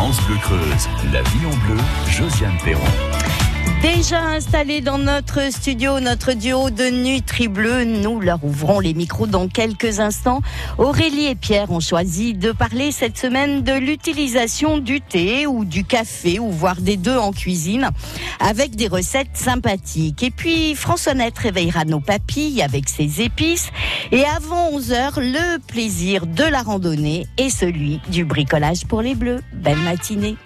France Bleu Creuse, la vie en bleu, Josiane Perron. Déjà installé dans notre studio, notre duo de Nutri Bleu, nous leur ouvrons les micros dans quelques instants. Aurélie et Pierre ont choisi de parler cette semaine de l'utilisation du thé ou du café ou voire des deux en cuisine avec des recettes sympathiques. Et puis Françoisette réveillera nos papilles avec ses épices et avant 11 heures, le plaisir de la randonnée et celui du bricolage pour les bleus. Belle matinée.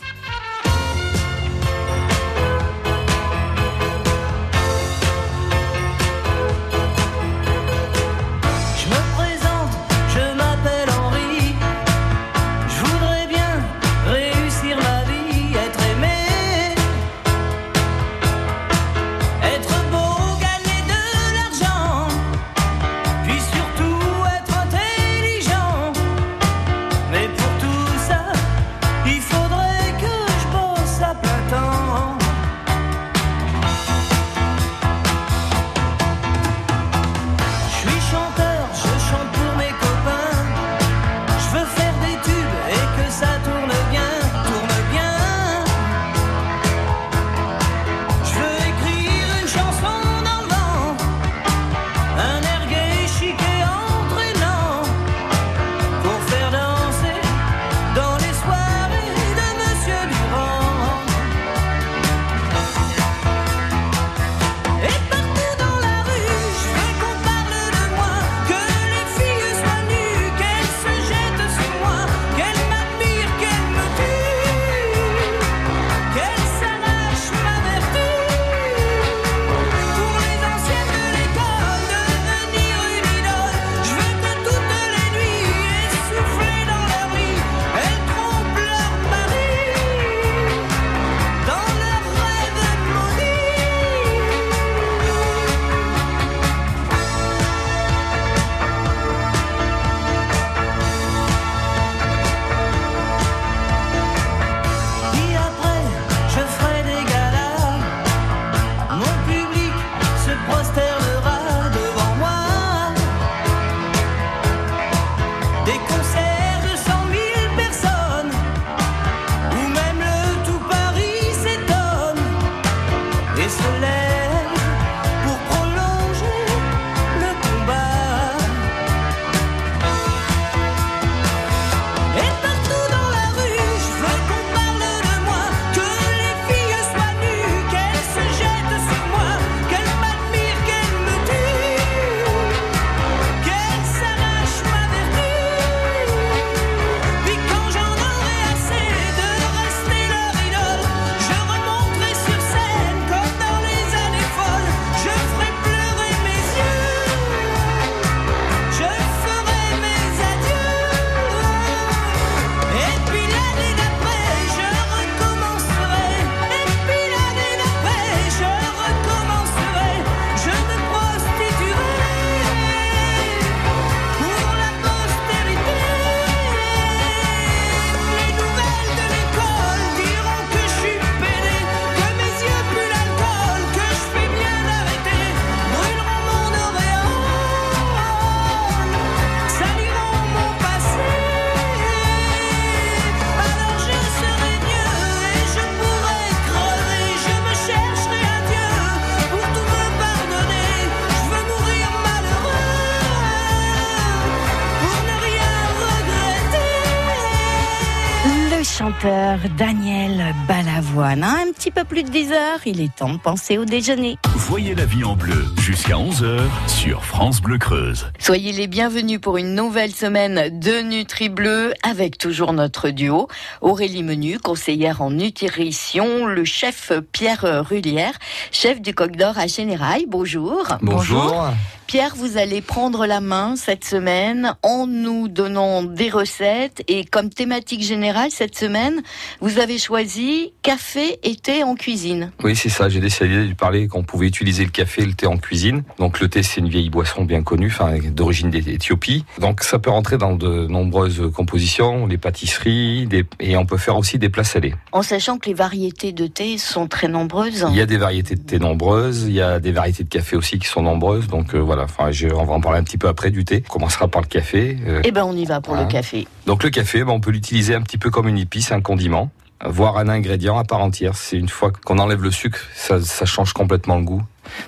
Il est temps de penser au déjeuner. Voyez la vie en bleu jusqu'à 11h sur France Bleu Creuse. Soyez les bienvenus pour une nouvelle semaine de Nutri Bleu avec toujours notre duo. Aurélie Menu, conseillère en nutrition, le chef Pierre Rullière, chef du Coq d'Or à Générail. Bonjour. Bonjour. Pierre, vous allez prendre la main cette semaine en nous donnant des recettes et comme thématique générale cette semaine, vous avez choisi café et thé en cuisine. Oui, c'est ça. J'ai décidé de parler qu'on pouvait utiliser le café et le thé en cuisine. Donc le thé, c'est une vieille boisson bien connue, enfin d'origine d'Éthiopie. Donc ça peut rentrer dans de nombreuses compositions, les pâtisseries, et on peut faire aussi des plats salés. En sachant que les variétés de thé sont très nombreuses. Il y a des variétés de thé nombreuses, il y a des variétés de café aussi qui sont nombreuses. Donc euh, voilà voilà. Enfin, je, on va en parler un petit peu après du thé. On commencera par le café. Euh, eh ben, on y va pour le café. Donc le café, ben, on peut l'utiliser un petit peu comme une épice, un condiment. voire un ingrédient à part entière. C'est une fois qu'on enlève le sucre, ça, ça change complètement le goût.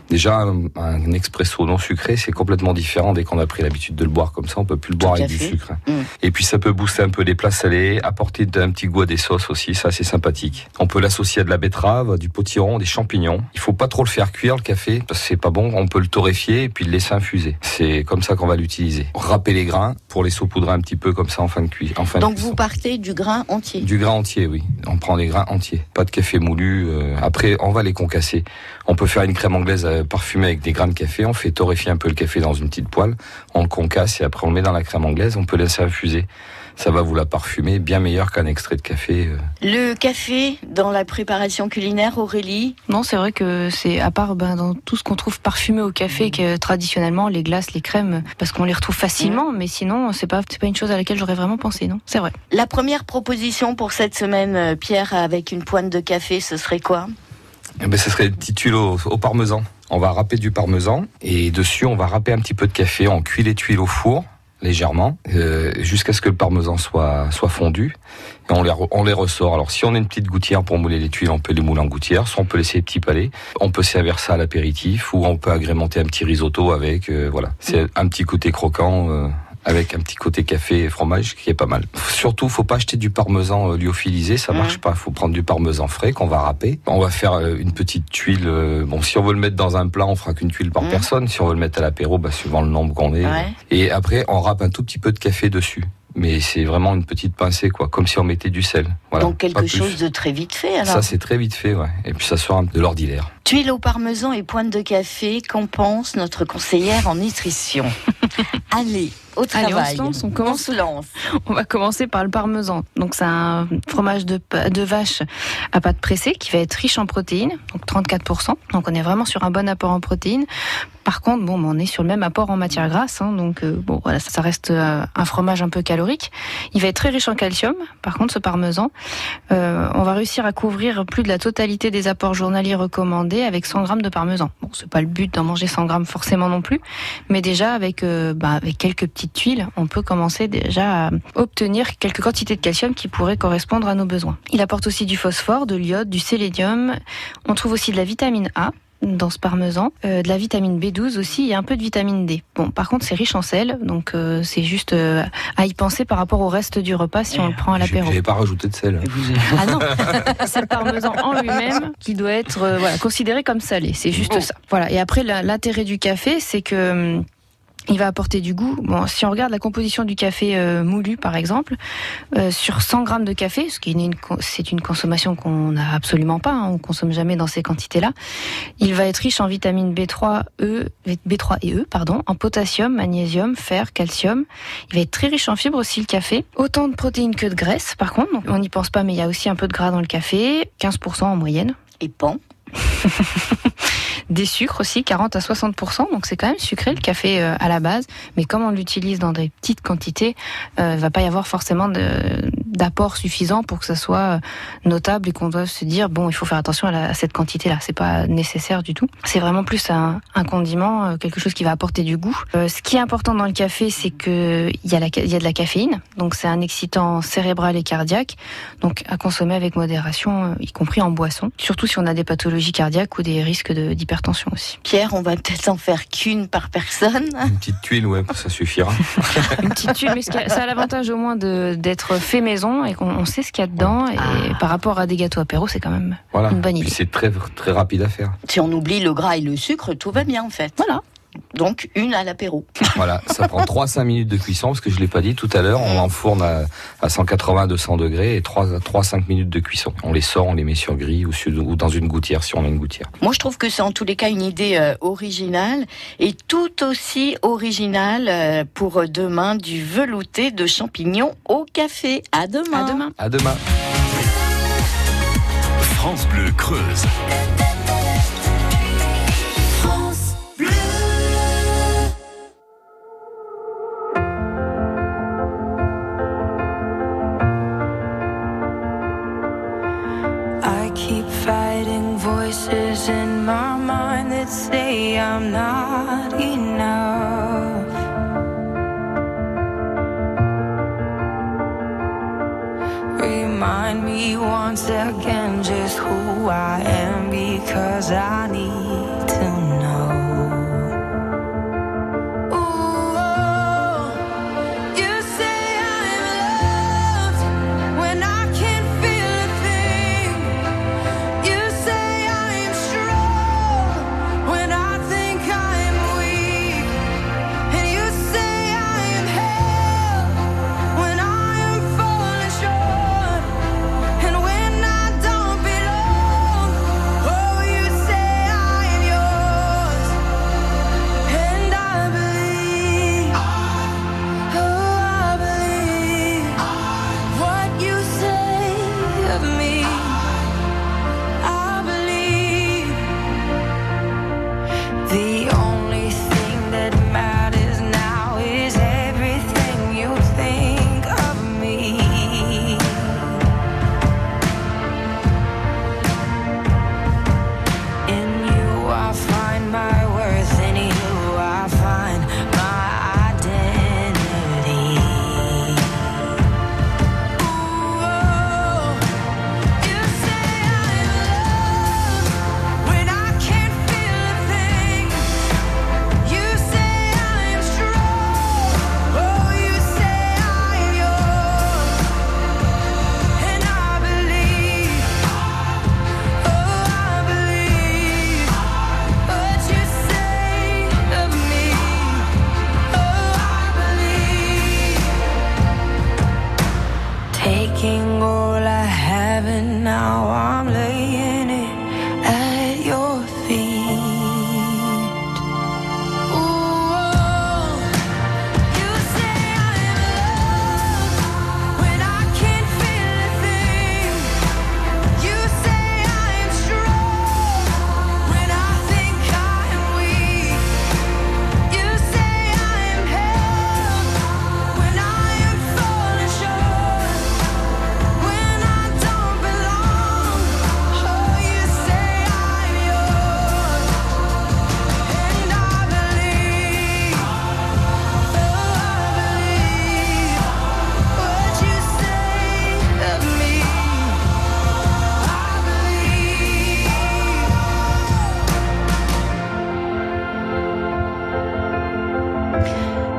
Déjà, un, expresso non sucré, c'est complètement différent dès qu'on a pris l'habitude de le boire comme ça. On peut plus le boire avec du sucre. Mm. Et puis ça peut booster un peu les plats salés, apporter un petit goût à des sauces aussi. Ça, c'est sympathique. On peut l'associer à de la betterave, du potiron, des champignons. Il faut pas trop le faire cuire le café parce que c'est pas bon. On peut le torréfier et puis le laisser infuser. C'est comme ça qu'on va l'utiliser. Râper les grains pour les saupoudrer un petit peu comme ça en fin de cuisson. Donc vous partez du grain entier. Du grain entier, oui. On prend des grains entiers. Pas de café moulu. Euh, après, on va les concasser. On peut faire une crème anglaise euh, parfumée avec des grains de café. On fait torréfier un peu le café dans une petite poêle. On le concasse et après on le met dans la crème anglaise. On peut laisser infuser. Ça va vous la parfumer bien meilleur qu'un extrait de café. Euh. Le café dans la préparation culinaire, Aurélie Non, c'est vrai que c'est à part ben, dans tout ce qu'on trouve parfumé au café, que traditionnellement les glaces, les crèmes, parce qu'on les retrouve facilement, mais sinon c'est pas c'est pas une chose à laquelle j'aurais vraiment pensé, non C'est vrai. La première proposition pour cette semaine, euh, Pierre, avec une pointe de café, ce serait quoi? Eh ben, ce serait petites tuiles au, parmesan. On va râper du parmesan et dessus on va râper un petit peu de café. On cuit les tuiles au four légèrement euh, jusqu'à ce que le parmesan soit soit fondu et on les on les ressort. Alors si on a une petite gouttière pour mouler les tuiles, on peut les mouler en gouttière, soit on peut laisser les petits palais. On peut servir ça à l'apéritif ou on peut agrémenter un petit risotto avec. Euh, voilà, c'est un petit côté croquant. Euh, avec un petit côté café et fromage qui est pas mal. Surtout, faut pas acheter du parmesan euh, lyophilisé, ça marche pas. Faut prendre du parmesan frais qu'on va râper. On va faire euh, une petite tuile. Euh, bon, si on veut le mettre dans un plat, on fera qu'une tuile par mmh. personne. Si on veut le mettre à l'apéro, bah, suivant le nombre qu'on est. Et après, on râpe un tout petit peu de café dessus mais c'est vraiment une petite pincée, quoi, comme si on mettait du sel. Voilà, Donc quelque chose de très vite fait, alors Ça, c'est très vite fait, ouais. Et puis ça sort de l'ordinaire. Tuile au parmesan et pointe de café, qu'en pense notre conseillère en nutrition Allez, au travail. Allez, on se lance, on commence. On, va commencer par le parmesan. Donc c'est un fromage de, de vache à pâte pressée qui va être riche en protéines, donc 34%. Donc on est vraiment sur un bon apport en protéines. Par contre, bon, on est sur le même apport en matière grasse, hein, donc euh, bon, voilà, ça, reste euh, un fromage un peu calorique. Il va être très riche en calcium. Par contre, ce parmesan, euh, on va réussir à couvrir plus de la totalité des apports journaliers recommandés avec 100 grammes de parmesan. Bon, c'est pas le but d'en manger 100 grammes forcément non plus, mais déjà avec, bah, avec quelques petites tuiles, on peut commencer déjà à obtenir quelques quantités de calcium qui pourraient correspondre à nos besoins. Il apporte aussi du phosphore, de l'iode, du sélénium. On trouve aussi de la vitamine A dans ce parmesan, euh, de la vitamine B12 aussi et un peu de vitamine D. Bon, par contre, c'est riche en sel, donc euh, c'est juste euh, à y penser par rapport au reste du repas si on le prend à l'apéro. Je pas rajouté de sel. Ah non, c'est le parmesan en lui-même qui doit être voilà, considéré comme salé. C'est juste ça. Voilà. Et après, l'intérêt du café, c'est que hum, il va apporter du goût. Bon, si on regarde la composition du café euh, moulu, par exemple, euh, sur 100 grammes de café, ce qui est une, c'est une consommation qu'on n'a absolument pas, hein, on consomme jamais dans ces quantités-là, il va être riche en vitamines B3, E, B3 et E, pardon, en potassium, magnésium, fer, calcium. Il va être très riche en fibres aussi le café. Autant de protéines que de graisse, par contre. on n'y pense pas, mais il y a aussi un peu de gras dans le café, 15% en moyenne. Et pan des sucres aussi, 40 à 60%. Donc c'est quand même sucré le café euh, à la base, mais comme on l'utilise dans des petites quantités, euh, il va pas y avoir forcément d'apport suffisant pour que ça soit euh, notable et qu'on doive se dire bon, il faut faire attention à, cette quantité-là. C'est pas nécessaire du tout. C'est vraiment plus un, condiment, quelque chose qui va apporter du goût. ce qui est important dans le café, c'est que il y a il y a de la caféine, donc c'est un excitant cérébral et cardiaque, donc à consommer avec modération, y compris en boisson. Surtout si on a des pathologies cardiaques ou des risques d'hypertension aussi. Pierre, on va peut-être en faire qu'une par personne. Une petite tuile, ouais, ça suffira. une petite tuile, mais ça a l'avantage au moins d'être fait maison et qu'on sait ce qu'il y a dedans. Et ah. par rapport à des gâteaux apéro, c'est quand même une bonne idée. C'est très, très rapide à faire. Si on oublie le gras et le sucre, tout va bien en fait. Voilà. Donc une à l'apéro. Voilà, ça prend 3-5 minutes de cuisson, parce que je l'ai pas dit tout à l'heure, on enfourne à, à 180-200 degrés et 3-5 minutes de cuisson. On les sort, on les met sur grille ou, ou, dans une gouttière si on a une gouttière. Moi je trouve que c'est en tous les cas une idée euh, originale et tout aussi originale euh, pour demain du velouté de champignons au café. À demain. À demain. À demain. France Bleu Creuse.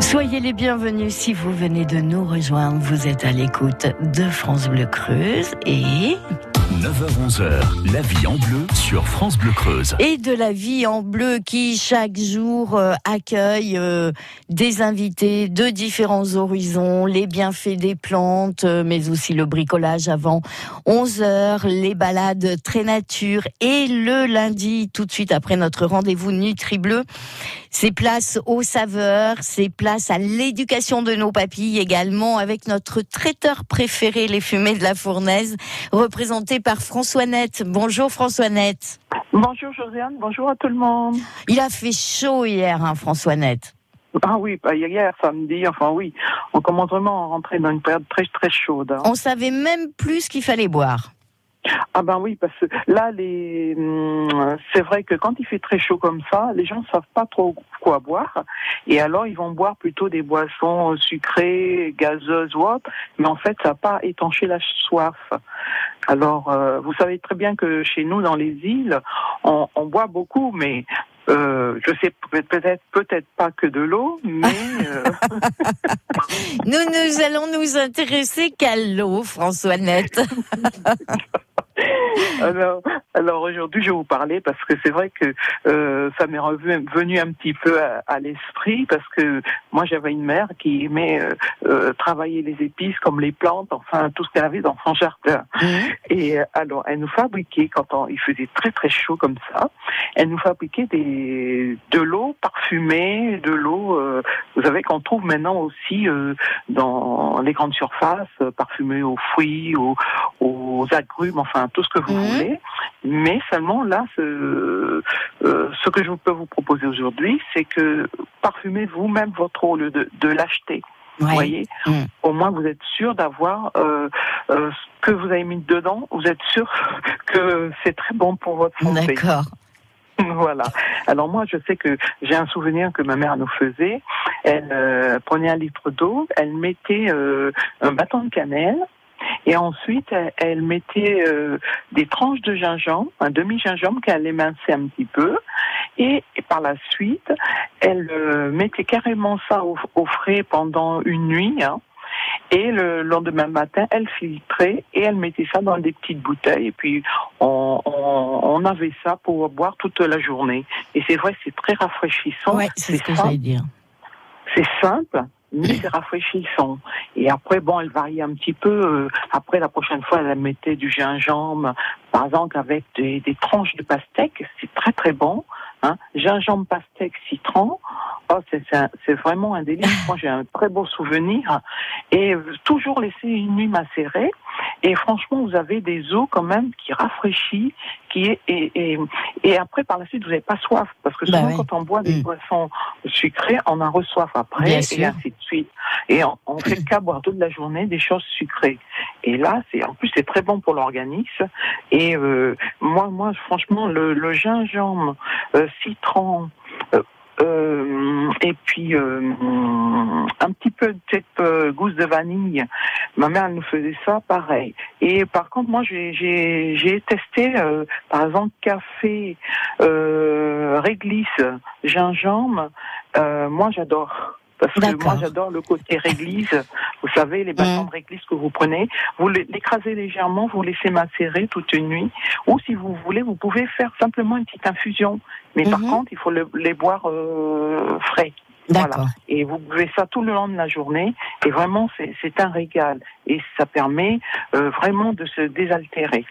Soyez les bienvenus si vous venez de nous rejoindre. Vous êtes à l'écoute de France Bleu Creuse et 9h-11h, la vie en bleu sur France Bleu Creuse. Et de la vie en bleu qui chaque jour euh, accueille euh, des invités de différents horizons, les bienfaits des plantes, euh, mais aussi le bricolage avant 11h, les balades très nature et le lundi, tout de suite après notre rendez-vous Nutri Bleu, c'est place aux saveurs, c'est place à l'éducation de nos papilles également avec notre traiteur préféré, les fumées de la fournaise, représenté par François Net. Bonjour François Net. Bonjour Josiane, bonjour à tout le monde. Il a fait chaud hier, hein, François Net. Ah oui, bah, hier, samedi, enfin oui, on commence vraiment à rentrer dans une période très très chaude. Hein. On savait même plus ce qu'il fallait boire. Ah ben oui, parce que là, les, hum, c'est vrai que quand il fait très chaud comme ça, les gens ne savent pas trop quoi boire, et alors ils vont boire plutôt des boissons sucrées, gazeuses ou autres, mais en fait, ça n'a pas étanché la soif. Alors, euh, vous savez très bien que chez nous, dans les îles, on, boit beaucoup, mais euh, je sais peut-être peut-être pas que de l'eau, mais euh, nous nous allons nous intéresser qu'à l'eau, François Net. alors, alors aujourd'hui, je vais vous parler parce que c'est vrai que euh, ça m'est revenu un petit peu à, l'esprit parce que moi, j'avais une mère qui aimait euh, euh, travailler les épices comme les plantes, enfin tout ce qu'elle avait dans son jardin. Mmh. Et alors, elle nous fabriquait quand il faisait très très chaud comme ça, elle nous fabriquait des de l'eau parfumée, de l'eau. vous savez qu'on trouve maintenant aussi dans les grandes surfaces parfumée aux fruits, aux, aux agrumes, enfin tout ce que vous mhm. voulez. Mais seulement là, ce, euh, ce que je peux vous proposer aujourd'hui, c'est que parfumez vous-même votre eau au lieu de, de l'acheter. Vous voyez, mhm. au moins vous êtes sûr d'avoir euh, euh, ce que vous avez mis dedans. Vous êtes sûr que c'est très bon pour votre santé. D'accord. Voilà. Alors moi, je sais que j'ai un souvenir que ma mère nous faisait. Elle prenait un litre d'eau, elle mettait un bâton de cannelle, Et ensuite, elle, mettait euh, des tranches de gingembre, un demi-gingembre qu'elle éminçait un petit peu. Et, par la suite, elle euh, mettait carrément ça au, frais pendant une nuit. Hein. Et le lendemain matin, elle filtrait et elle mettait ça dans des petites bouteilles. Et puis, on, on, avait ça pour boire toute la journée. Et c'est vrai, c'est très rafraîchissant. Ouais, c'est ce que j'allais dire. C'est simple, mais c'est rafraîchissant. Et après, bon, elle variait un petit peu. Euh, après, la prochaine fois, elle mettait du gingembre, par exemple, avec des, des tranches de pastèque. C'est très, très bon. Hein. Gingembre, pastèque, citron. Oh, c'est vraiment un délice. Moi, j'ai un très beau souvenir. Et toujours laisser une nuit macérée. Et franchement, vous avez des eaux quand même qui rafraîchissent, qui est, et, et, après, par la suite, vous n'avez pas soif. Parce que bah souvent, quand on boit des mm. boissons sucrées, on a reçoif après, et ainsi de suite. Et on, on fait qu'à boire toute la journée des choses sucrées. Et là, c'est en plus, c'est très bon pour l'organisme. Et euh, moi, moi, franchement, le, le gingembre, euh, citron, euh, euh, et puis euh, un petit peu de cette euh, gousse de vanille. Ma mère elle nous faisait ça pareil. Et par contre moi j'ai j'ai testé par exemple café réglisse gingembre. moi j'adore. Parce que moi, j'adore le côté réglisse. Vous savez, les bâtons de réglisse que vous prenez, vous l'écrasez légèrement, vous laissez macérer toute une nuit. Ou si vous voulez, vous pouvez faire simplement une petite infusion. Mais par mhm. contre, il faut les boire euh, frais. Voilà. Et vous buvez ça tout le long de la journée. Et vraiment, c'est un régal. Et ça permet euh, vraiment de se désaltérer.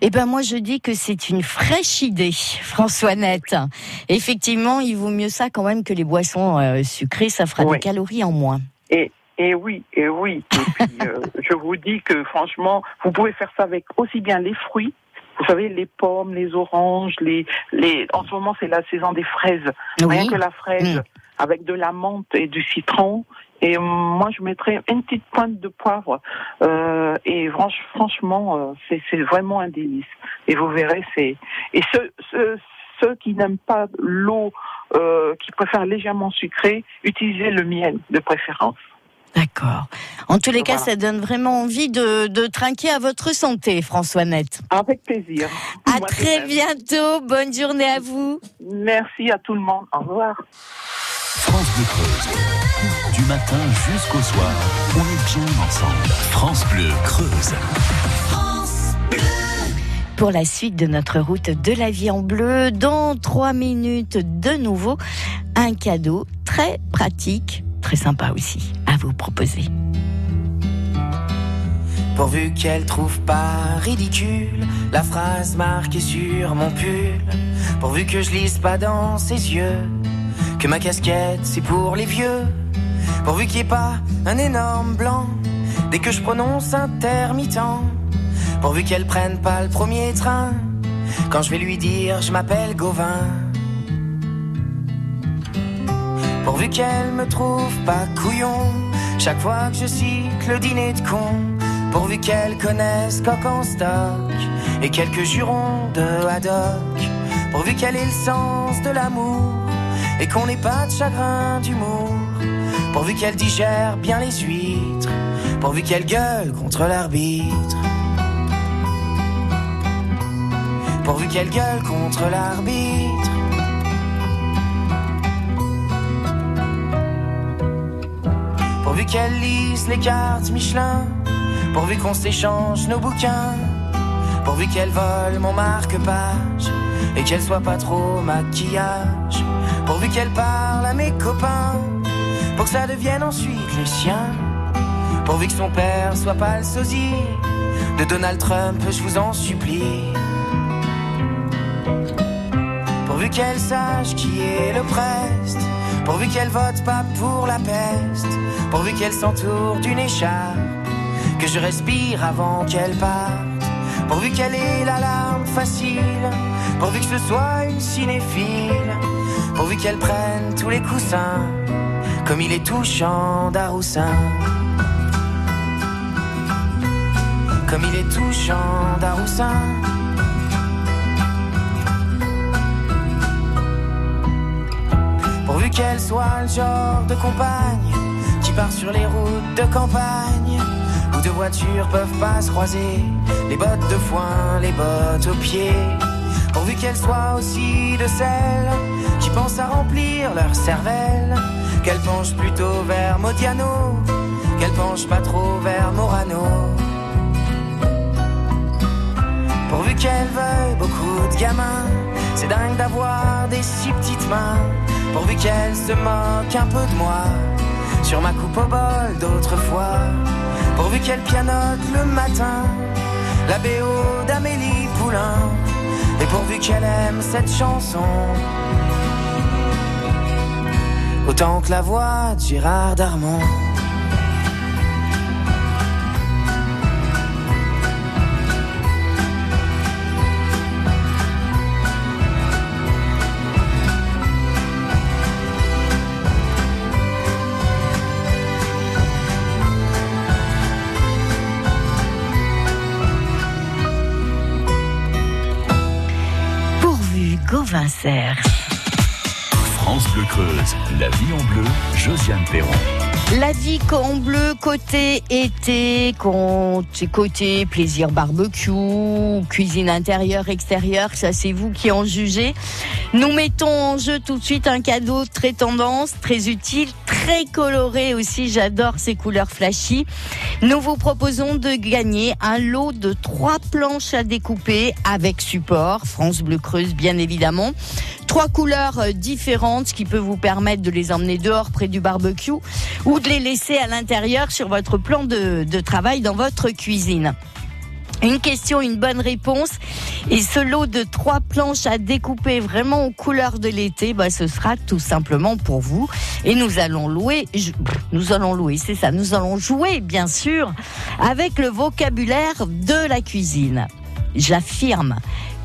Eh ben moi je dis que c'est une fraîche idée, François Net. Effectivement, il vaut mieux ça quand même que les boissons euh, sucrées, ça fera des calories en moins. Et, et oui, et oui. Et puis, euh, je vous dis que franchement, vous pouvez faire ça avec aussi bien les fruits. Vous savez, les pommes, les oranges, les, les... en ce moment c'est la saison des fraises. Rien que la fraise, mm. avec de la menthe et du citron, et moi, je mettrais une petite pointe de poivre. Euh, et franchement, euh, c'est vraiment un délice. Et vous verrez, c'est et ceux, qui n'aiment pas l'eau, euh, qui préfèrent légèrement sucré, utilisez le miel de préférence. D'accord. En tous les cas, ça donne vraiment envie de, de trinquer à votre santé, François Net. Avec plaisir. À très bientôt. Bonne journée à vous. Merci à tout le monde. Au revoir. France Bleu Creuse. Du matin jusqu'au soir, on est bien ensemble. France Bleu Creuse. France Pour la suite de notre route de la vie en bleu, dans trois minutes de nouveau, un cadeau très pratique, très sympa aussi, à vous proposer. Pourvu qu'elle trouve pas ridicule la phrase marquée sur mon pull, pourvu que je lise pas dans ses yeux que ma casquette c'est pour les vieux, pourvu qu'il n'y ait pas un énorme blanc. Dès que je prononce intermittent, pourvu qu'elle prenne pas le premier train. Quand je vais lui dire je m'appelle Gauvin. Pourvu qu'elle me trouve pas couillon. Chaque fois que je cite le dîner de con. Pourvu qu'elle connaisse coq en stock. Et quelques jurons de haddock. Pourvu qu'elle ait le sens de l'amour et qu'on n'ait pas de chagrin d'humour. Pourvu qu'elle digère bien les huîtres, pourvu qu'elle gueule contre l'arbitre. Pourvu qu'elle gueule contre l'arbitre. Pourvu qu'elle lise les cartes Michelin, pourvu qu'on s'échange nos bouquins, pourvu qu'elle vole mon marque-page et qu'elle soit pas trop maquillage pourvu qu'elle parle à mes copains, pour que ça devienne ensuite les siens, pourvu que son père soit pas le sosie de Donald Trump, je vous en supplie. Pourvu qu'elle sache qui est le preste, pourvu qu'elle vote pas pour la peste, pourvu qu'elle s'entoure d'une écharpe, que je respire avant qu'elle parte, pourvu qu'elle ait la larme facile, pourvu que ce soit une cinéphile pourvu qu'elle prenne tous les coussins, comme il est touchant d'Aroussin. Comme il est touchant d'Aroussin. Pourvu qu'elle soit le genre de compagne qui part sur les routes de campagne, où deux voitures peuvent pas se croiser, les bottes de foin, les bottes aux pieds. Pourvu qu'elles soient aussi de celles qui pensent à remplir leur cervelle, qu'elles penchent plutôt vers Modiano, qu'elles penchent pas trop vers Morano. Pourvu qu'elles veuillent beaucoup de gamins, c'est dingue d'avoir des si petites mains. Pourvu qu'elles se moquent un peu de moi, sur ma coupe au bol d'autrefois. Pourvu qu'elle pianote le matin, la BO d'Amélie Poulain. Et pourvu qu'elle aime cette chanson, autant que la voix de Gérard Darmon. France Bleu Creuse, la vie en bleu, Josiane Perron. La vie en bleu, côté été, côté plaisir barbecue, cuisine intérieure, extérieure, ça c'est vous qui en jugez. Nous mettons en jeu tout de suite un cadeau très tendance, très utile, très coloré aussi, j'adore ces couleurs flashy. Nous vous proposons de gagner un lot de trois planches à découper avec support, France Bleu Creuse bien évidemment. Trois couleurs euh, différentes, ce qui peut vous permettre de les emmener dehors près du barbecue ou de les laisser à l'intérieur sur votre plan de, travail dans votre cuisine. Une question, une bonne réponse. Et ce lot de trois planches à découper vraiment aux couleurs de l'été, bah, ce sera tout simplement pour vous. Et nous allons louer, nous allons louer, c'est ça, nous allons jouer, bien sûr, avec le vocabulaire de la cuisine. J'affirme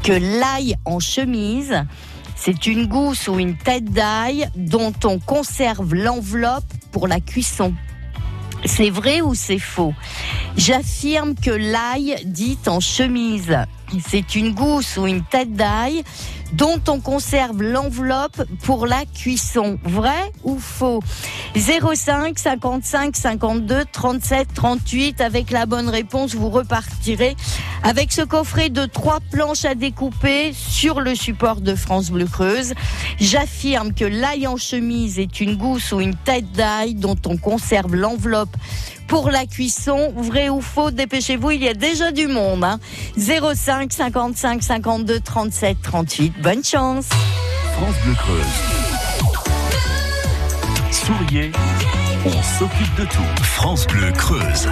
que l'ail en chemise, c'est une gousse ou une tête d'ail dont on conserve l'enveloppe pour la cuisson. C'est vrai ou c'est faux? J'affirme que l'ail dit en chemise, c'est une gousse ou une tête d'ail dont on conserve l'enveloppe pour la cuisson. Vrai ou faux? 05 55 52 37 38 avec la bonne réponse, vous repartirez avec ce coffret de trois planches à découper sur le support de France Bleu Creuse. J'affirme que l'ail en chemise est une gousse ou une tête d'ail dont on conserve l'enveloppe pour la cuisson. Vrai ou faux, dépêchez-vous, il y a déjà du monde. 05 55 52 37 38. Bonne chance. France Bleu Creuse. Souriez, on s'occupe de tout. France Bleu Creuse.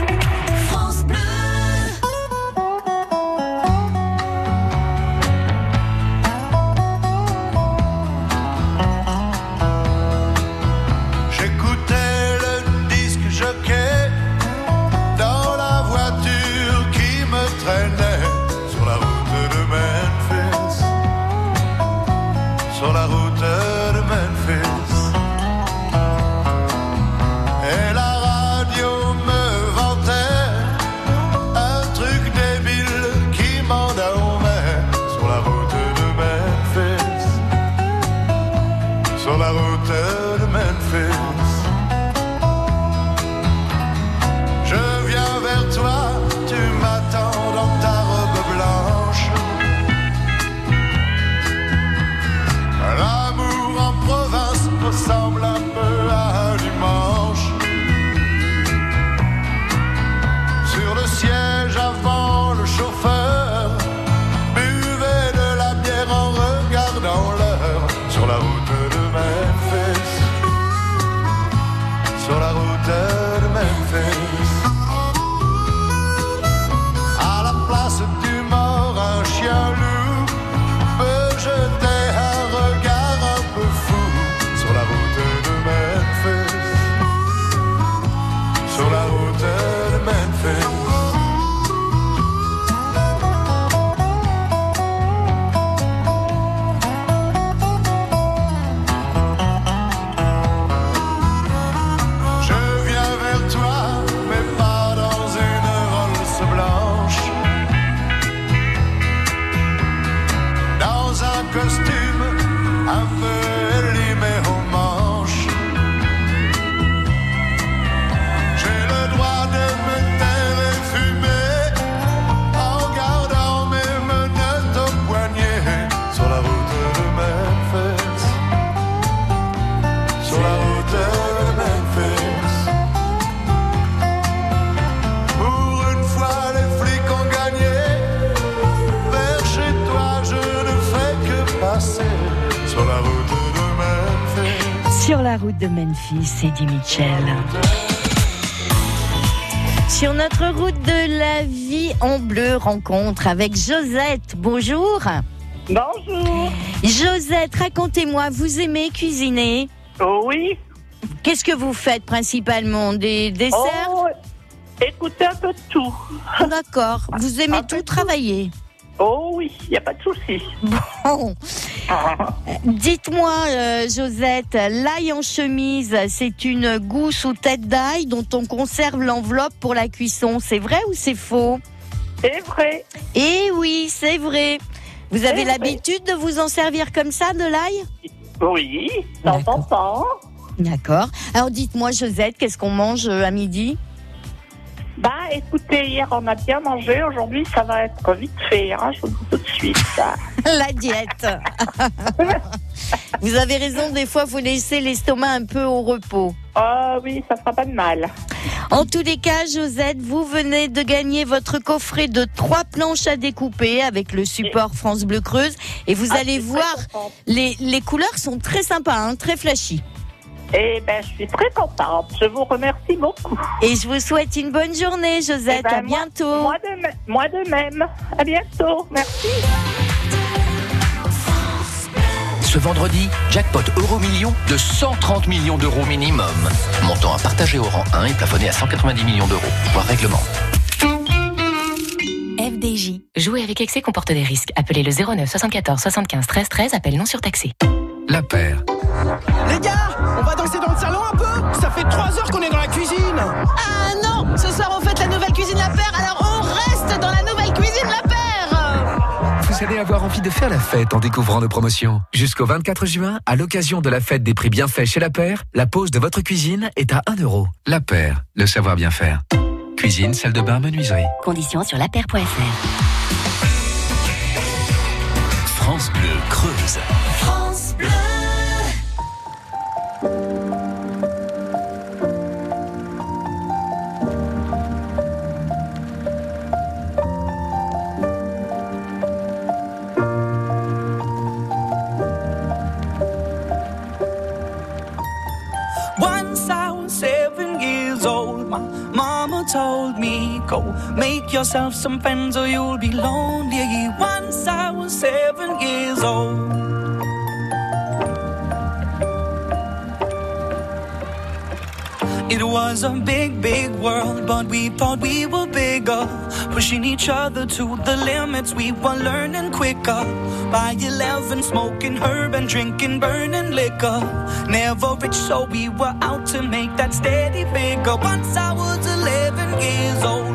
La route de Memphis, Eddie Mitchell. Sur notre route de la vie en bleu, rencontre avec Josette. Bonjour. Bonjour. Josette, racontez-moi, vous aimez cuisiner? Oui. Qu'est-ce que vous faites principalement? Des desserts? Oh, écoutez un peu de tout. D'accord. Vous aimez un tout. travailler? Oh oui, il n'y a pas de souci. Bon. Dites-moi, euh, Josette, l'ail en chemise, c'est une gousse ou tête d'ail dont on conserve l'enveloppe pour la cuisson. C'est vrai ou c'est faux? C'est vrai. Eh oui, c'est vrai. Vous avez l'habitude de vous en servir comme ça, de l'ail? Oui, de temps en D'accord. temps. D'accord. Alors dites-moi, Josette, qu'est-ce qu'on mange euh, à midi? Bah écoutez, hier on a bien mangé, aujourd'hui ça va être vite fait, hein, je vous dis tout de suite. ça. La diète. vous avez raison, des fois, faut laisser l'estomac un peu au repos. Ah oui, ça fera pas de mal. En tous les cas, Josette, vous venez de gagner votre coffret de trois planches à découper avec le support France Bleu Creuse. Et vous Ah, allez voir, les, les couleurs sont très sympas, hein, très flashy. Eh ben, je suis très contente. Je vous remercie beaucoup. Et je vous souhaite une bonne journée, Josette. Eh ben, à moi- bientôt. Moi de, même- moi de même. À bientôt. Merci. Ce vendredi, jackpot euro million de 130 millions d'euros minimum. Montant à partager au rang 1 et plafonné à 190 millions d'euros. Voir règlement. FDJ. Jouer avec excès comporte des risques. Appelez le 09 74 75 13 13. Appel non surtaxé. La paire. Les gars, on va danser dans le salon un peu Ça fait trois heures qu'on est dans la cuisine Ah non Ce soir, on fête la nouvelle cuisine La Paire, alors on reste dans la nouvelle cuisine La Paire Vous allez avoir envie de faire la fête en découvrant nos promotions. Jusqu'au 24 juin, à l'occasion de la fête des prix bien faits chez La Paire, la pause de votre cuisine est à 1 euro. La Paire, le savoir bien faire. Cuisine, salle de bain, menuiserie. Conditions sur lapaire.fr. France Bleu Creuse. Make yourself some friends or you'll be lonely. Once I was seven years old. It was a big, big world, but we thought we were bigger. Pushing each other to the limits, we were learning quicker. By 11, smoking herb and drinking burning liquor. Never rich, so we were out to make that steady figure. Once I was 11 years old,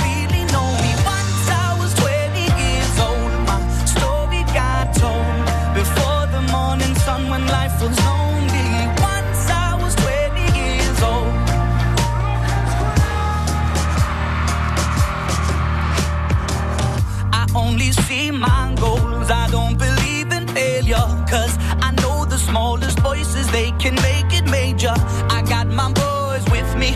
they can make it major. I got my boys with me,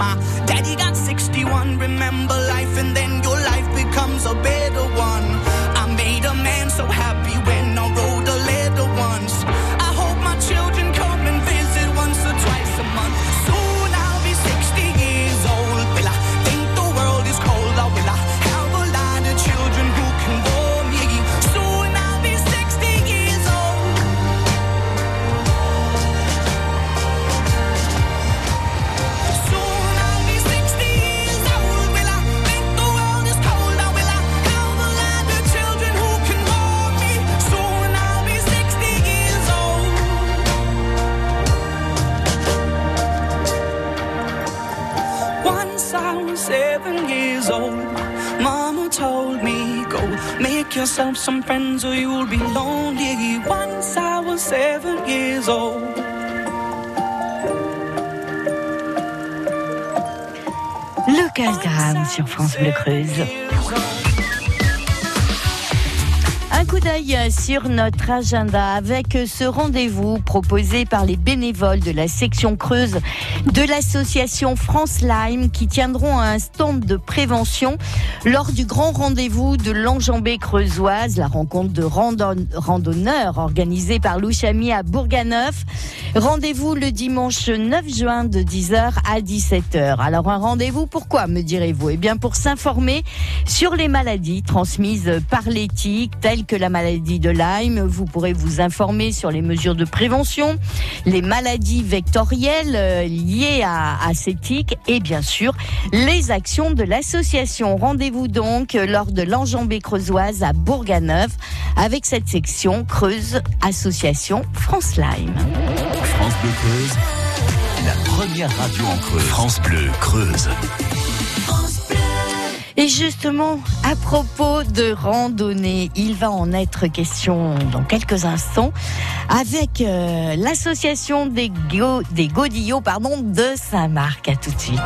My daddy got 61. Remember life, and then your life becomes a better make yourself some friends or you'll be lonely. Once I was seven years old. Lucas Graham sur France Bleu Creuse. Coup d'œil sur notre agenda avec ce rendez-vous proposé par les bénévoles de la section creuse de l'association France Lyme qui tiendront un stand de prévention lors du grand rendez-vous de l'enjambée creusoise, la rencontre de randon- randonneurs organisée par Louchami à Bourganeuf. Rendez-vous le dimanche 9 juin de 10h à 17h. Alors un rendez-vous pourquoi me direz-vous? Eh bien pour s'informer sur les maladies transmises par l'éthique telles que la maladie de Lyme. Vous pourrez vous informer sur les mesures de prévention, les maladies vectorielles euh, liées à, à ces tiques et bien sûr les actions de l'association. Rendez-vous donc lors de l'enjambée creusoise à Bourganeuf avec cette section Creuse Association France Lyme. France Bleu Creuse, la première radio en Creuse. France Bleu Creuse. Et justement, à propos de randonnée, il va en être question dans quelques instants avec euh, l'association des, Go- des Godillots pardon, de Saint-Marc. À tout de suite.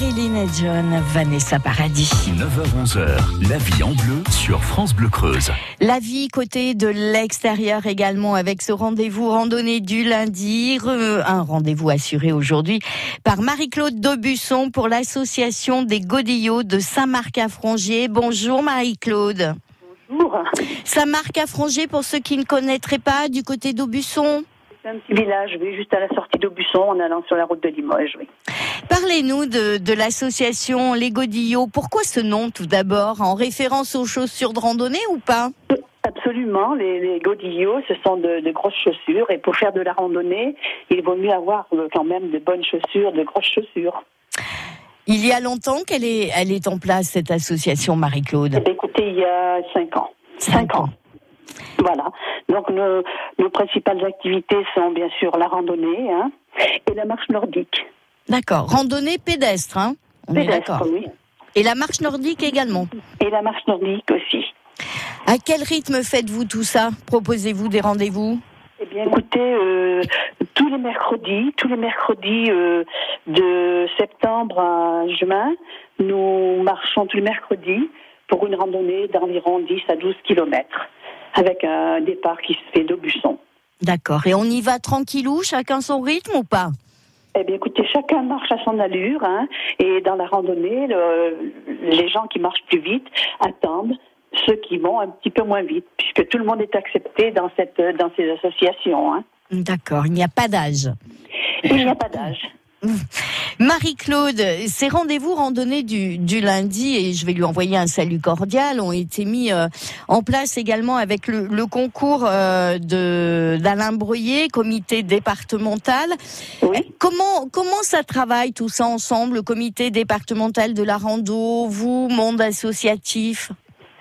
Et John, Vanessa Paradis. 9h-11h, la vie en bleu sur France Bleu Creuse. La vie côté de l'extérieur également avec ce rendez-vous randonnée du lundi, un rendez-vous assuré aujourd'hui par Marie-Claude Daubusson pour l'association des Godillots de Saint-Marc-à-Frongier. Bonjour Marie-Claude. Bonjour. Saint-Marc-à-Frongier pour ceux qui ne connaîtraient pas du côté d'Aubusson. C'est un petit village, oui, juste à la sortie d'Aubusson en allant sur la route de Limoges, oui. Parlez-nous de, de l'association Les Godillots. Pourquoi ce nom tout d'abord En référence aux chaussures de randonnée ou pas? Absolument, les, les godillots, ce sont de, de grosses chaussures et pour faire de la randonnée, il vaut mieux avoir euh, quand même de bonnes chaussures, de grosses chaussures. Il y a longtemps qu'elle est, elle est en place, cette association Marie-Claude? Eh écoutez, il y a cinq ans. Cinq ans. Voilà. Donc nos, nos principales activités sont bien sûr la randonnée hein, et la marche nordique. D'accord. Randonnée pédestre, hein On Pédestre, oui. Et la marche nordique également. Et la marche nordique aussi. À quel rythme faites-vous tout ça? Proposez-vous des rendez-vous? Eh bien, écoutez, euh, tous les mercredis, tous les mercredis euh, de septembre à juin, nous marchons tous les mercredis pour une randonnée d'environ 10 à 12 kilomètres, avec un départ qui se fait d'Aubusson. D'accord. Et on y va tranquillou, chacun son rythme ou pas? Eh bien, écoutez, chacun marche à son allure, hein, et dans la randonnée, le- les gens qui marchent plus vite attendent ceux qui vont un petit peu moins vite, puisque tout le monde est accepté dans cette dans ces associations. Hein. D'accord. Il n'y a pas d'âge. Il n'y a pas d'âge. Marie-Claude, ces rendez-vous randonnées du, du lundi, et je vais lui envoyer un salut cordial, ont été mis euh, en place également avec le, le concours euh, de d'Alain Breuillet, comité départemental. Comment comment ça travaille tout ça ensemble, le comité départemental de la rando, vous, monde associatif?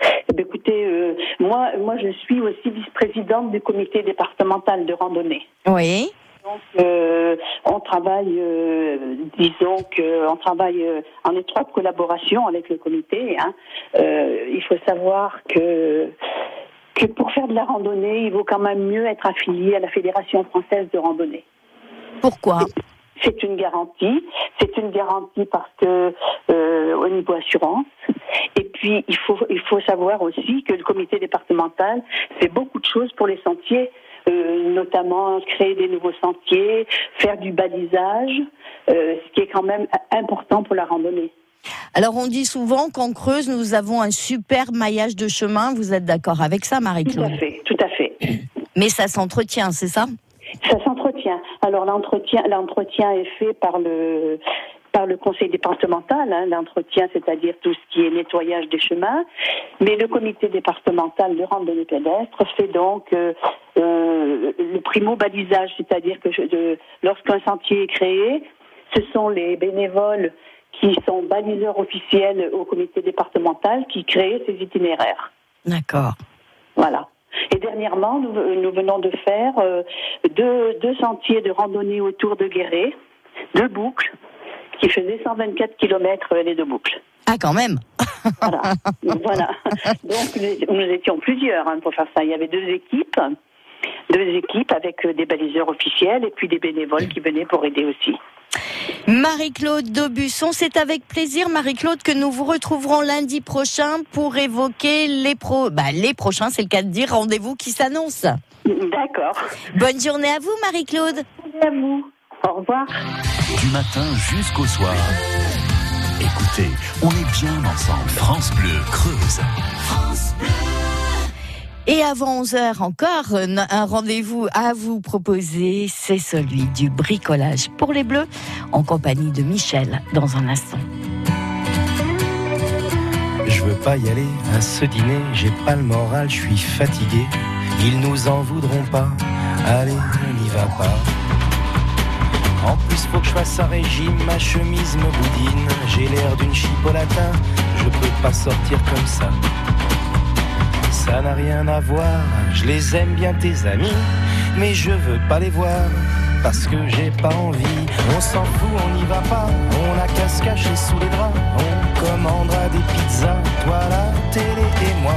Eh écoutez, euh, moi, moi, je suis aussi vice-présidente du comité départemental de randonnée. Oui. Donc, euh, on travaille, euh, disons qu'on travaille euh, en étroite collaboration avec le comité. hein. Euh, il faut savoir que que pour faire de la randonnée, il vaut quand même mieux être affilié à la Fédération française de randonnée. Pourquoi? C'est une garantie. C'est une garantie parce que au niveau assurance. Et puis il faut il faut savoir aussi que le comité départemental fait beaucoup de choses pour les sentiers, euh, notamment créer des nouveaux sentiers, faire du balisage, euh, ce qui est quand même important pour la randonnée. Alors on dit souvent qu'en Creuse, nous avons un super maillage de chemin. Vous êtes d'accord avec ça, Tout Marie-Claude à fait, tout à fait. Mais ça s'entretient, c'est ça? Ça s'entretient. Alors l'entretien, l'entretien est fait par le par le conseil départemental, hein, l'entretien, c'est-à-dire tout ce qui est nettoyage des chemins. Mais le comité départemental de randonnée pédestre fait donc euh, euh, le primo balisage, c'est-à-dire que lorsqu'un sentier est créé, ce sont les bénévoles qui sont baliseurs officiels au comité départemental qui créent ces itinéraires. D'accord. Voilà. Et dernièrement, nous, nous venons de faire euh, deux, deux sentiers de randonnée autour de Guéret, deux boucles, qui faisaient 124 km les deux boucles. Ah, quand même Voilà. voilà. Donc nous, nous étions plusieurs hein, pour faire ça. Il y avait deux équipes, deux équipes avec euh, des baliseurs officiels et puis des bénévoles qui venaient pour aider aussi. Marie-Claude Daubusson, c'est avec plaisir, Marie-Claude, que nous vous retrouverons lundi prochain pour évoquer les, pro... bah, les prochains, c'est le cas de dire, rendez-vous qui s'annoncent. D'accord. Bonne journée à vous, Marie-Claude. À vous. Au revoir. Du matin jusqu'au soir. Écoutez, on est bien ensemble. France Bleu Creuse. Et avant 11h encore, un un rendez-vous à vous proposer, c'est celui du bricolage pour les Bleus, en compagnie de Michel, dans un instant. Je veux pas y aller à ce dîner, j'ai pas le moral, je suis fatigué. Ils nous en voudront pas, allez, on n'y va pas. En plus, faut que je fasse un régime, ma chemise me boudine. J'ai l'air d'une chipolata, je peux pas sortir comme ça. Ça n'a rien à voir, je les aime bien tes amis, mais je veux pas les voir parce que j'ai pas envie. On s'en fout, on n'y va pas, on a qu'à se cacher sous les draps. On commandera des pizzas, toi la télé et moi.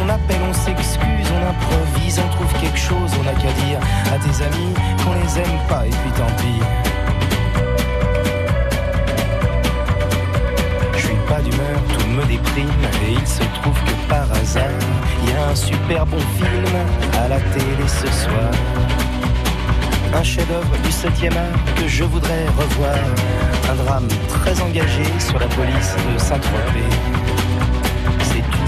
On appelle, on s'excuse, on improvise, on trouve quelque chose, on a qu'à dire à tes amis les aime pas et puis tant pis. Je suis pas d'humeur, tout me déprime et il se trouve que par hasard, il y a un super bon film à la télé ce soir. Un chef-d'œuvre du 7e art que je voudrais revoir. Un drame très engagé sur la police de Saint-Tropez.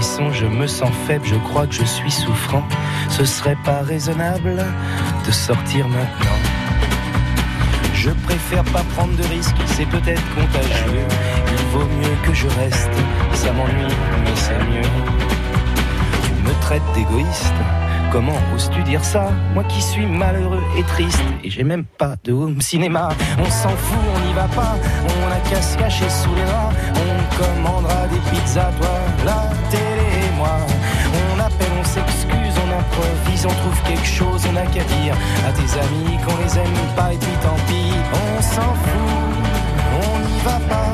Je me sens faible, je crois que je suis souffrant. Ce serait pas raisonnable de sortir maintenant. Je préfère pas prendre de risques, c'est peut-être contagieux. Il vaut mieux que je reste, ça m'ennuie, mais c'est mieux. Tu me traites d'égoïste, comment oses-tu dire ça Moi qui suis malheureux et triste, et j'ai même pas de home cinéma. On s'en fout, on n'y va pas, on a qu'à se cacher sous les draps. On commandera des pizzas, toi, la télé et moi. On appelle, on s'excuse, on improvise, on trouve quelque chose, on n'a qu'à dire à tes amis qu'on les aime pas et puis tant pis, on s'en fout, on n'y va pas,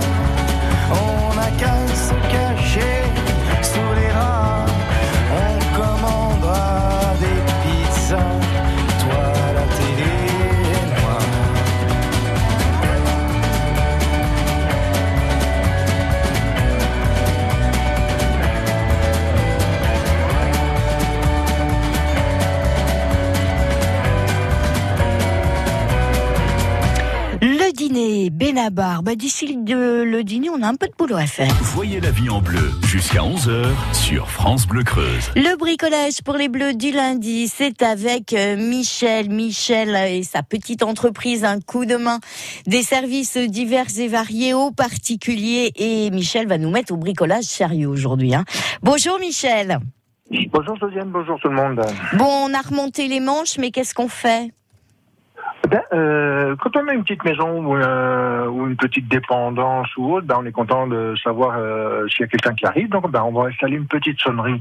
dîner Benabar. Bah, D'ici le, le dîner, on a un peu de boulot à faire. Voyez la vie en bleu jusqu'à 11h sur France Bleu Creuse. Le bricolage pour les bleus du lundi, c'est avec euh, Michel. Michel et sa petite entreprise, un coup de main, des services divers et variés aux particuliers. Et Michel va nous mettre au bricolage sérieux aujourd'hui. Hein. Bonjour Michel. Bonjour Josiane, bonjour tout le monde. Bon, on a remonté les manches, mais qu'est-ce qu'on fait? Ben, euh, quand on a une petite maison ou, euh, ou une petite dépendance ou autre, ben, on est content de savoir euh, s'il y a quelqu'un qui arrive. Donc, ben, on va installer une petite sonnerie.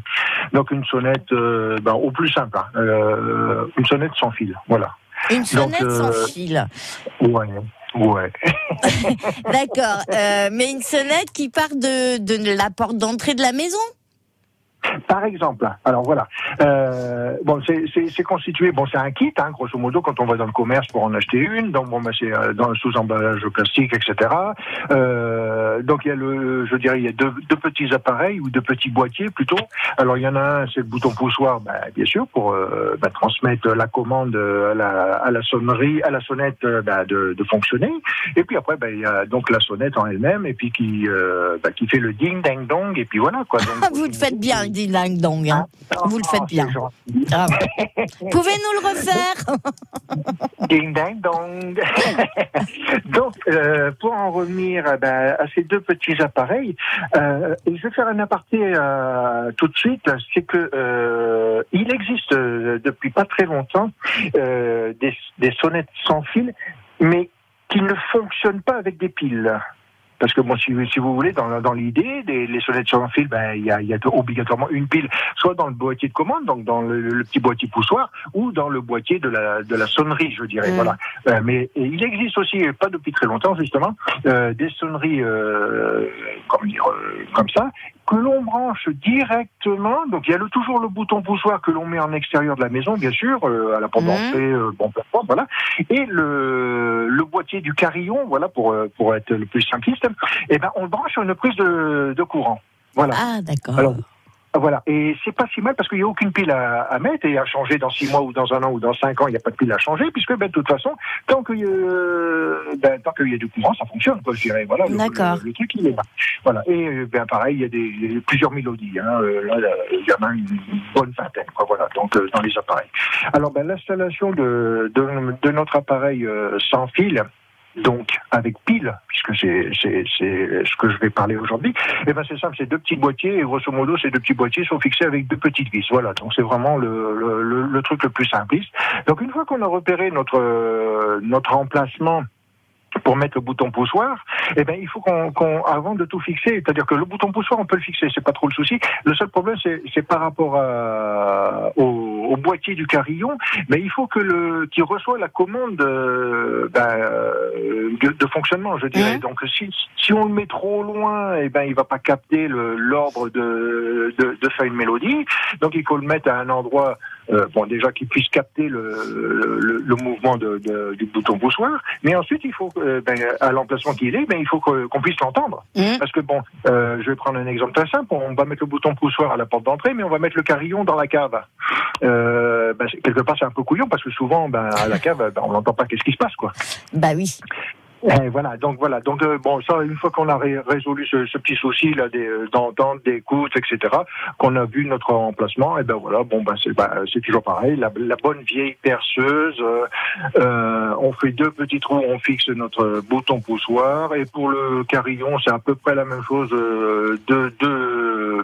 Donc, une sonnette ben, au plus simple, hein, une sonnette sans fil. Voilà. Une sonnette Donc, sans fil. Ouais. Ouais. D'accord. Mais une sonnette qui part de, de la porte d'entrée de la maison? Par exemple, alors voilà. Euh, bon, c'est- constitué. Bon, c'est un kit, hein, grosso modo, quand on va dans le commerce pour en acheter une. Donc bon, ben, c'est euh, dans sous emballage plastique, etc. Euh, donc il y a le, je dirais, il y a deux, deux petits appareils ou deux petits boîtiers plutôt. Alors il y en a un, c'est le bouton poussoir, ben, bien sûr, pour euh, ben, transmettre la commande à la, à la sonnerie, à la sonnette euh, ben, de, de fonctionner. Et puis après, ben, il y a donc la sonnette en elle-même, et puis qui, euh, ben, qui fait le ding ding dong, et puis voilà quoi. Donc, Vous le faites bien, le ding dong. Hein. Vous le faites bien. Ah. Pouvez-nous le refaire? Ding ding dong. Donc, euh, pour en revenir eh ben, à ces deux petits appareils, euh, et je vais faire un aparté euh, tout de suite, c'est que il existe depuis pas très longtemps des, des sonnettes sans fil, mais qui ne fonctionnent pas avec des piles. Parce que bon, si, si vous voulez, dans, dans l'idée, des, les sonnettes sans fil, ben il y a, il y a obligatoirement une pile, soit dans le boîtier de commande, donc dans le, le petit boîtier poussoir, ou dans le boîtier de la, de la sonnerie, je dirais. Mm. Voilà. Euh, mais il existe aussi, et pas depuis très longtemps justement, euh, des sonneries, euh, comment dire, euh, comme ça, que l'on branche directement. Donc il y a le, toujours le bouton poussoir que l'on met en extérieur de la maison, bien sûr, euh, à la porte Mhm. d'entrée, euh, bon, voilà. Et le, le boîtier du carillon, voilà, pour euh, pour être le plus simpliste, eh ben on le branche sur une prise de, de courant. Voilà. Ah, d'accord. Alors, voilà, et c'est pas si mal parce qu'il n'y a aucune pile à, à mettre et à changer dans six mois ou dans un an ou dans cinq ans, il n'y a pas de pile à changer puisque ben, de toute façon, tant qu'il euh, ben, qu'il y a du courant, ça fonctionne, quoi, je dirais. Voilà, le, D'accord. le, le truc il est là. Voilà, et euh, ben pareil, il y a des plusieurs mélodies. Hein. Euh, Là, il y en a une bonne vingtaine, quoi. Voilà, donc dans les appareils. Alors, ben l'installation de, de de notre appareil euh, sans fil. Donc avec pile, puisque c'est ce que je vais parler aujourd'hui. Et ben c'est simple, c'est deux petits boîtiers et grosso modo ces deux petits boîtiers sont fixés avec deux petites vis. Voilà, donc c'est vraiment le, le, le, le truc le plus simpliste. Donc une fois qu'on a repéré notre euh, notre emplacement pour mettre le bouton poussoir, eh ben il faut qu'on, avant de tout fixer, c'est-à-dire que le bouton poussoir on peut le fixer, c'est pas trop le souci. Le seul problème c'est, par rapport à- au, au boîtier du carillon, mais il faut que le qui reçoit la commande euh, ben, euh, de, de fonctionnement, je dirais. Donc si si on le met trop loin, eh ben il va pas capter l'ordre de, de de faire une mélodie. Donc il faut le mettre à un endroit euh, bon déjà qu'il puisse capter le, le, le mouvement de, de- du bouton poussoir, mais ensuite il faut euh, ben, à l'emplacement qu'il est, ben, il faut qu'on puisse l'entendre. Parce que bon, euh, je vais prendre un exemple très simple, on va mettre le bouton poussoir à la porte d'entrée, mais on va mettre le carillon dans la cave. Euh, ben, quelque part c'est un peu couillon parce que souvent ben, à la cave ben, on n'entend pas qu'est-ce qui se passe quoi. Bah oui. Et voilà, donc voilà, donc euh, bon, ça, une fois qu'on a ré- résolu ce, ce petit souci là des euh, d'entente, d'écoute, etc., qu'on a vu notre emplacement, et ben voilà, bon ben c'est ben, c'est toujours pareil, la, la bonne vieille perceuse, euh, euh, on fait deux petits trous, on fixe notre bouton poussoir, et pour le carillon, c'est à peu près la même chose, euh, deux deux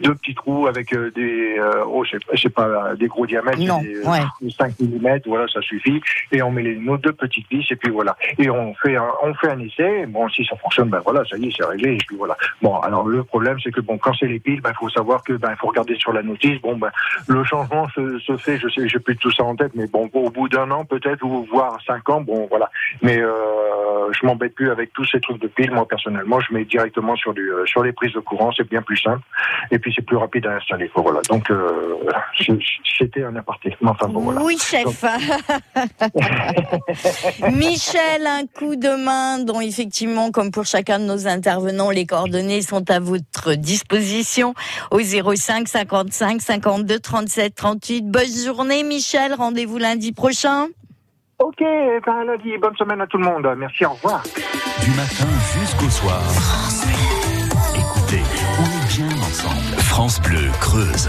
deux petits trous avec des, euh, oh, je sais pas- je sais pas, des gros diamètres, Non, des, ouais. des 5 mm, voilà, ça suffit. Et on met les, nos deux petites vis, et puis voilà. Et on fait un, on fait un essai. Bon, si ça fonctionne, ben voilà, ça y est, c'est réglé, et puis voilà. Bon, alors le problème, c'est que bon, quand c'est les piles, ben, il faut savoir que, ben, il faut regarder sur la notice. Bon, ben, le changement se, se fait, je sais, j'ai plus tout ça en tête, mais bon, au bout d'un an, peut-être, ou voire cinq ans, bon, voilà. Mais, euh, je m'embête plus avec tous ces trucs de piles. Moi, personnellement, je mets directement sur du, euh, sur les prises de courant, c'est bien plus simple. Et puis, c'est plus rapide à installer, quoi, voilà. Donc, euh, c'était un aparté. Mais Enfin, bon, voilà. Oui, chef. Michel, un coup de main dont effectivement, comme pour chacun de nos intervenants, les coordonnées sont à votre disposition au 05 55 52 37 38. Bonne journée, Michel. Rendez-vous lundi prochain. Ok, ben, lundi, bonne semaine à tout le monde. Merci, au revoir. Du matin jusqu'au soir. Écoutez, on est bien ensemble. France Bleu Creuse.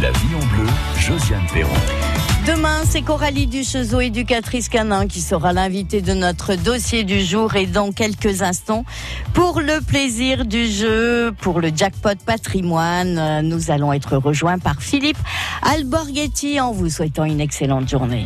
La vie en bleu, Josiane Perron. Demain, c'est Coralie Duchezeau, éducatrice canin, qui sera l'invitée de notre dossier du jour et dans quelques instants, pour le plaisir du jeu, pour le jackpot patrimoine, euh, nous allons être rejoints par Philippe Alborghetti en vous souhaitant une excellente journée.